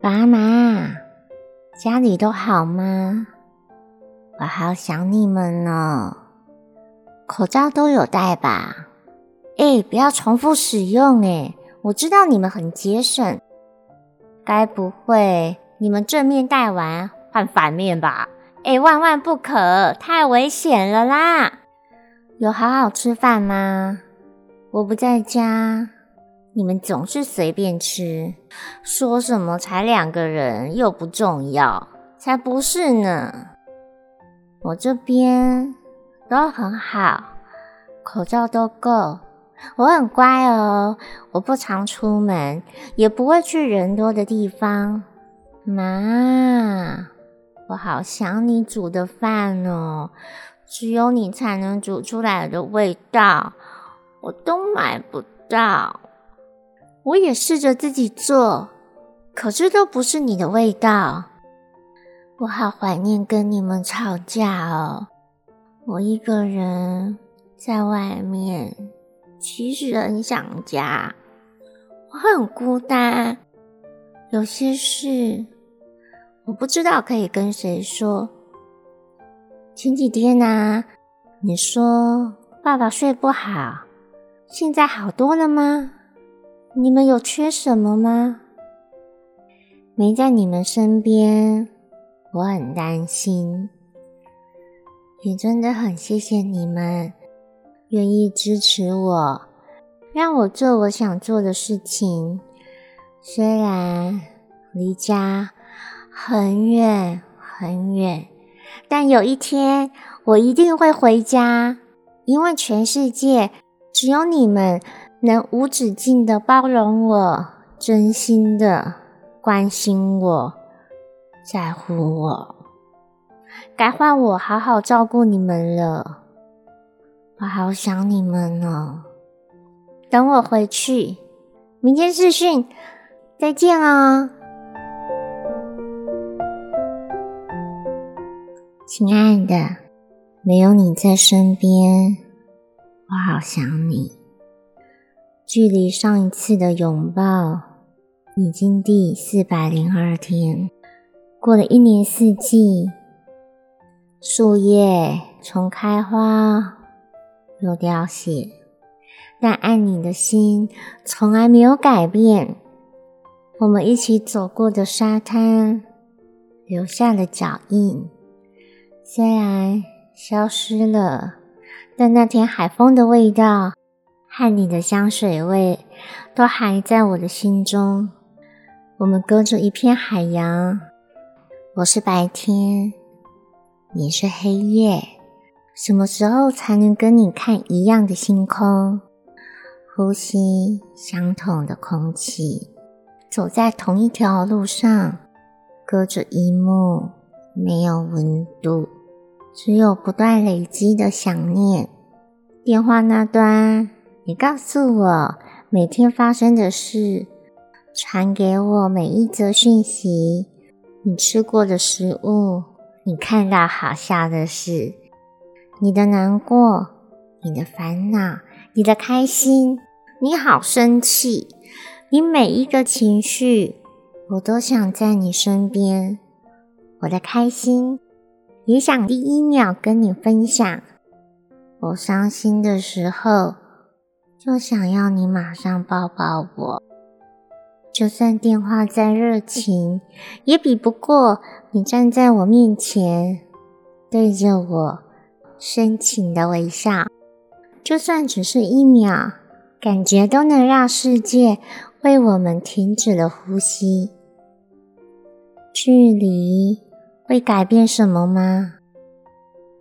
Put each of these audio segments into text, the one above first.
爸妈，家里都好吗？我好想你们呢。口罩都有戴吧？哎，不要重复使用哎！我知道你们很节省，该不会你们正面戴完换反面吧？哎，万万不可，太危险了啦！有好好吃饭吗？我不在家。你们总是随便吃，说什么才两个人又不重要，才不是呢。我这边都很好，口罩都够，我很乖哦，我不常出门，也不会去人多的地方。妈，我好想你煮的饭哦，只有你才能煮出来的味道，我都买不到。我也试着自己做，可是都不是你的味道。我好怀念跟你们吵架哦。我一个人在外面，其实很想家。我很孤单，有些事我不知道可以跟谁说。前几天呢，你说爸爸睡不好，现在好多了吗？你们有缺什么吗？没在你们身边，我很担心。也真的很谢谢你们愿意支持我，让我做我想做的事情。虽然离家很远很远，但有一天我一定会回家，因为全世界只有你们。能无止境的包容我，真心的关心我，在乎我，该换我好好照顾你们了。我好想你们哦！等我回去，明天视讯，再见哦，亲爱的，没有你在身边，我好想你。距离上一次的拥抱已经第四百零二天，过了一年四季，树叶从开花又凋谢，但爱你的心从来没有改变。我们一起走过的沙滩留下了脚印，虽然消失了，但那天海风的味道。和你的香水味都还在我的心中。我们隔着一片海洋，我是白天，你是黑夜。什么时候才能跟你看一样的星空，呼吸相同的空气，走在同一条路上，隔着一幕，没有温度，只有不断累积的想念。电话那端。你告诉我每天发生的事，传给我每一则讯息。你吃过的食物，你看到好笑的事，你的难过，你的烦恼，你的开心，你好生气，你每一个情绪，我都想在你身边。我的开心，也想第一秒跟你分享。我伤心的时候。就想要你马上抱抱我，就算电话再热情，也比不过你站在我面前，对着我深情的微笑。就算只是一秒，感觉都能让世界为我们停止了呼吸。距离会改变什么吗？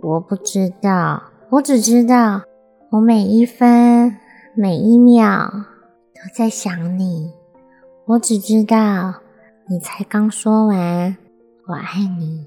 我不知道，我只知道我每一分每一秒都在想你。我只知道你才刚说完“我爱你”。